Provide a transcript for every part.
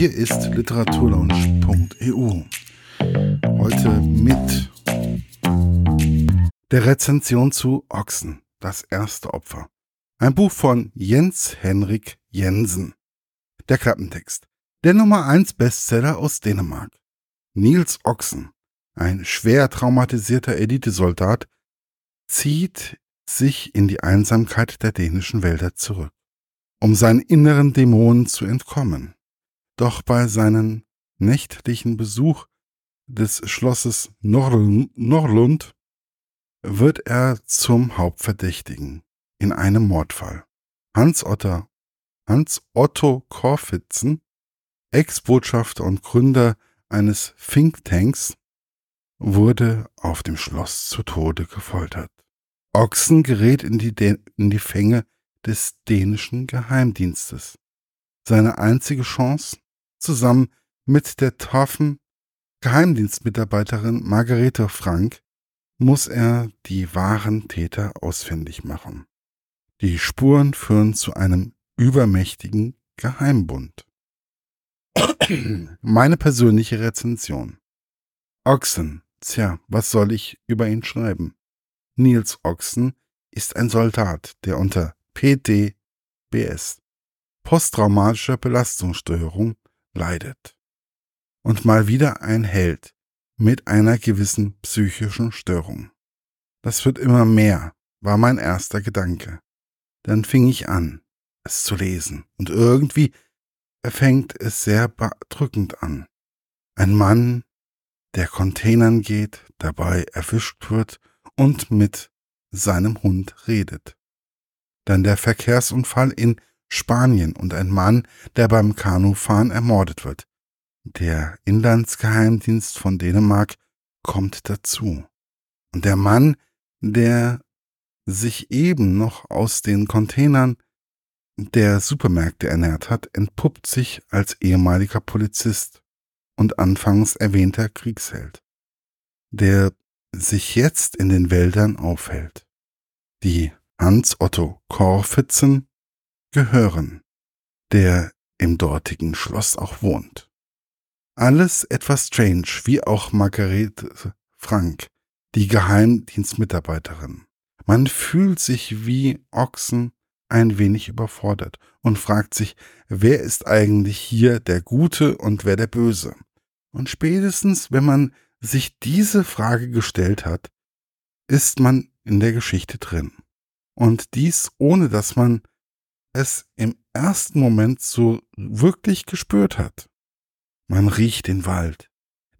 Hier ist literaturlaunch.eu. Heute mit der Rezension zu Ochsen, das erste Opfer. Ein Buch von Jens Henrik Jensen. Der Klappentext. Der Nummer 1 Bestseller aus Dänemark. Nils Ochsen, ein schwer traumatisierter Elitesoldat, zieht sich in die Einsamkeit der dänischen Wälder zurück, um seinen inneren Dämonen zu entkommen. Doch bei seinem nächtlichen Besuch des Schlosses Norlund wird er zum Hauptverdächtigen in einem Mordfall. Hans Otto, Hans Otto Korfitzen, Ex-Botschafter und Gründer eines Thinktanks, wurde auf dem Schloss zu Tode gefoltert. Ochsen gerät in die, in die Fänge des dänischen Geheimdienstes. Seine einzige Chance, zusammen mit der taffen Geheimdienstmitarbeiterin Margarete Frank, muss er die wahren Täter ausfindig machen. Die Spuren führen zu einem übermächtigen Geheimbund. Meine persönliche Rezension. Ochsen, tja, was soll ich über ihn schreiben? Niels Ochsen ist ein Soldat, der unter PTBS, posttraumatischer Belastungssteuerung, leidet. Und mal wieder ein Held mit einer gewissen psychischen Störung. Das wird immer mehr, war mein erster Gedanke. Dann fing ich an, es zu lesen, und irgendwie fängt es sehr bedrückend an. Ein Mann, der Containern geht, dabei erwischt wird und mit seinem Hund redet. Dann der Verkehrsunfall in Spanien und ein Mann, der beim Kanufahren ermordet wird. Der Inlandsgeheimdienst von Dänemark kommt dazu. Und der Mann, der sich eben noch aus den Containern der Supermärkte ernährt hat, entpuppt sich als ehemaliger Polizist und anfangs erwähnter Kriegsheld, der sich jetzt in den Wäldern aufhält. Die Hans Otto Korfitzen gehören, der im dortigen Schloss auch wohnt. Alles etwas strange, wie auch Margarete Frank, die Geheimdienstmitarbeiterin. Man fühlt sich wie Ochsen ein wenig überfordert und fragt sich, wer ist eigentlich hier der Gute und wer der Böse? Und spätestens, wenn man sich diese Frage gestellt hat, ist man in der Geschichte drin. Und dies ohne dass man es im ersten Moment so wirklich gespürt hat. Man riecht den Wald,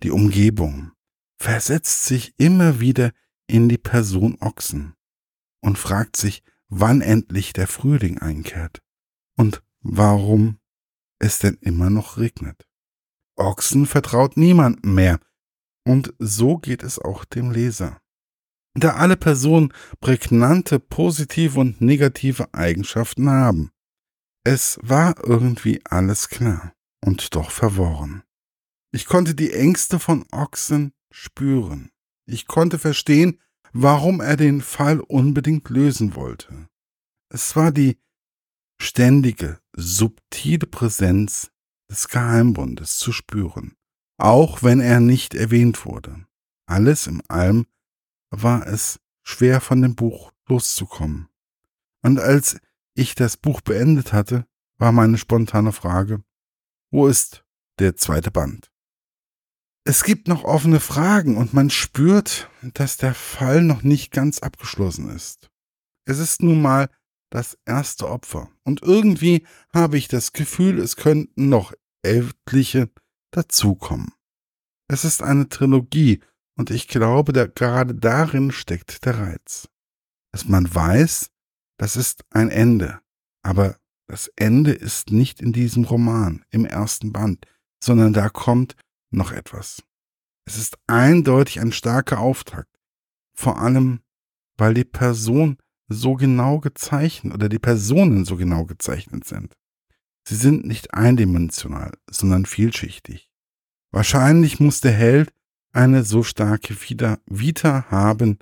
die Umgebung, versetzt sich immer wieder in die Person Ochsen und fragt sich, wann endlich der Frühling einkehrt und warum es denn immer noch regnet. Ochsen vertraut niemandem mehr, und so geht es auch dem Leser. Da alle Personen prägnante positive und negative Eigenschaften haben. Es war irgendwie alles klar und doch verworren. Ich konnte die Ängste von Ochsen spüren. Ich konnte verstehen, warum er den Fall unbedingt lösen wollte. Es war die ständige, subtile Präsenz des Geheimbundes zu spüren, auch wenn er nicht erwähnt wurde. Alles im allem war es schwer von dem Buch loszukommen. Und als ich das Buch beendet hatte, war meine spontane Frage, wo ist der zweite Band? Es gibt noch offene Fragen und man spürt, dass der Fall noch nicht ganz abgeschlossen ist. Es ist nun mal das erste Opfer und irgendwie habe ich das Gefühl, es könnten noch etliche dazukommen. Es ist eine Trilogie und ich glaube, da gerade darin steckt der Reiz. Dass man weiß, das ist ein Ende, aber das Ende ist nicht in diesem Roman, im ersten Band, sondern da kommt noch etwas. Es ist eindeutig ein starker Auftakt, vor allem weil die Person so genau gezeichnet oder die Personen so genau gezeichnet sind. Sie sind nicht eindimensional, sondern vielschichtig. Wahrscheinlich muss der Held eine so starke Vita haben,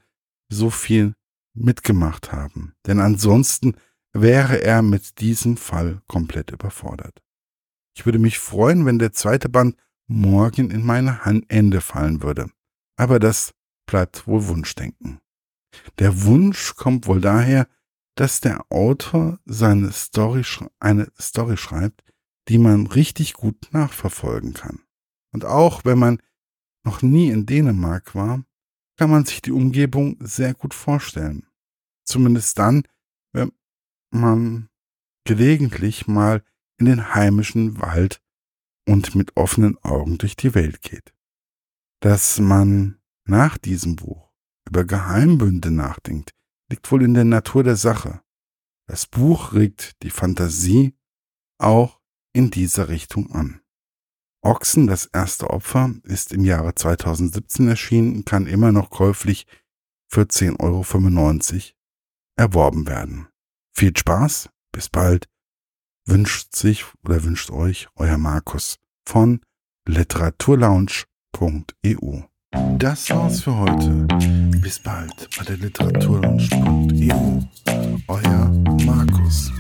so viel mitgemacht haben, denn ansonsten wäre er mit diesem Fall komplett überfordert. Ich würde mich freuen, wenn der zweite Band morgen in meine Hände fallen würde. Aber das bleibt wohl Wunschdenken. Der Wunsch kommt wohl daher, dass der Autor seine Story, eine Story schreibt, die man richtig gut nachverfolgen kann. Und auch wenn man noch nie in Dänemark war, kann man sich die Umgebung sehr gut vorstellen. Zumindest dann, wenn man gelegentlich mal in den heimischen Wald und mit offenen Augen durch die Welt geht. Dass man nach diesem Buch über Geheimbünde nachdenkt, liegt wohl in der Natur der Sache. Das Buch regt die Fantasie auch in dieser Richtung an. Ochsen, das erste Opfer, ist im Jahre 2017 erschienen und kann immer noch käuflich für 10,95 Euro erworben werden. Viel Spaß, bis bald, wünscht sich oder wünscht euch euer Markus von literaturlaunch.eu. Das war's für heute. Bis bald bei der literaturlaunch.eu. Euer Markus.